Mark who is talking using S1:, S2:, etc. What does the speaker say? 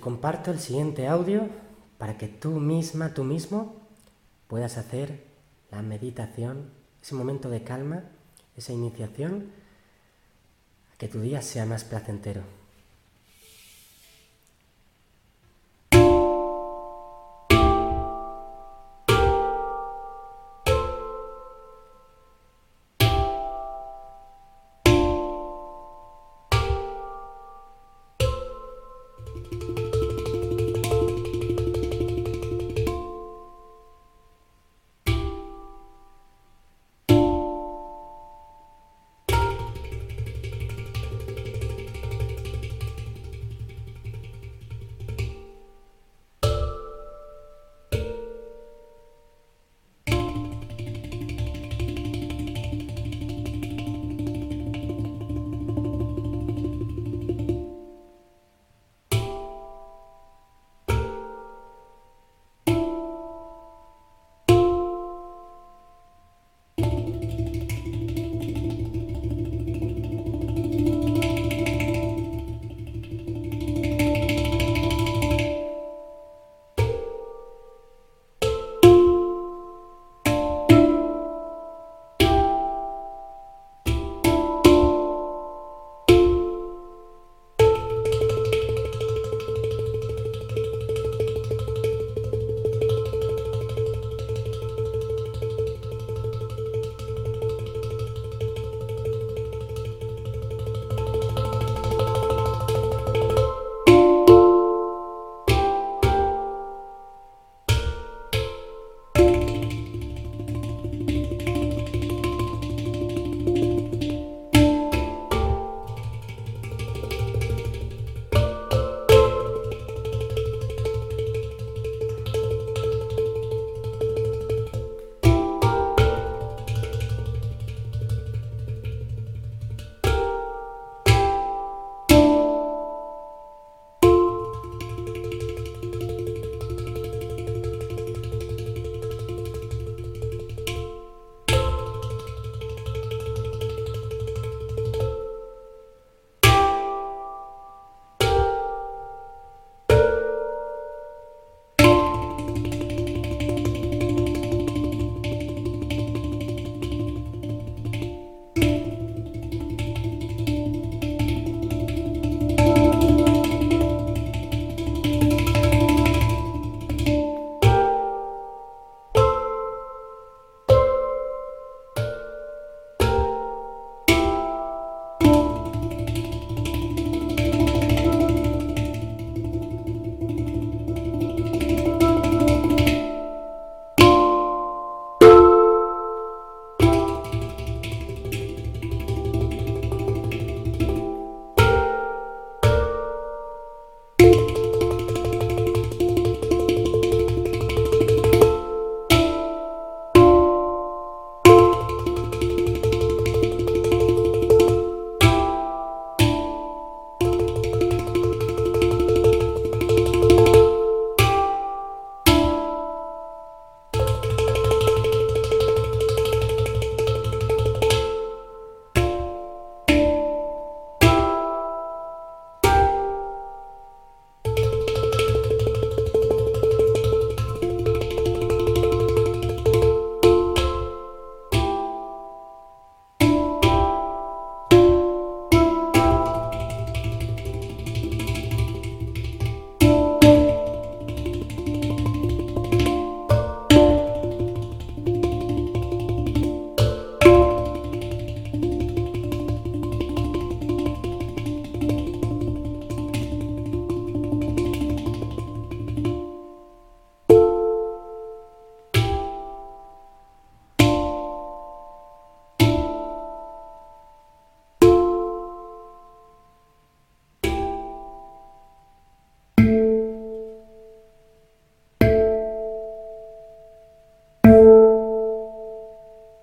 S1: comparto el siguiente audio para que tú misma, tú mismo, puedas hacer la meditación, ese momento de calma, esa iniciación, a que tu día sea más placentero.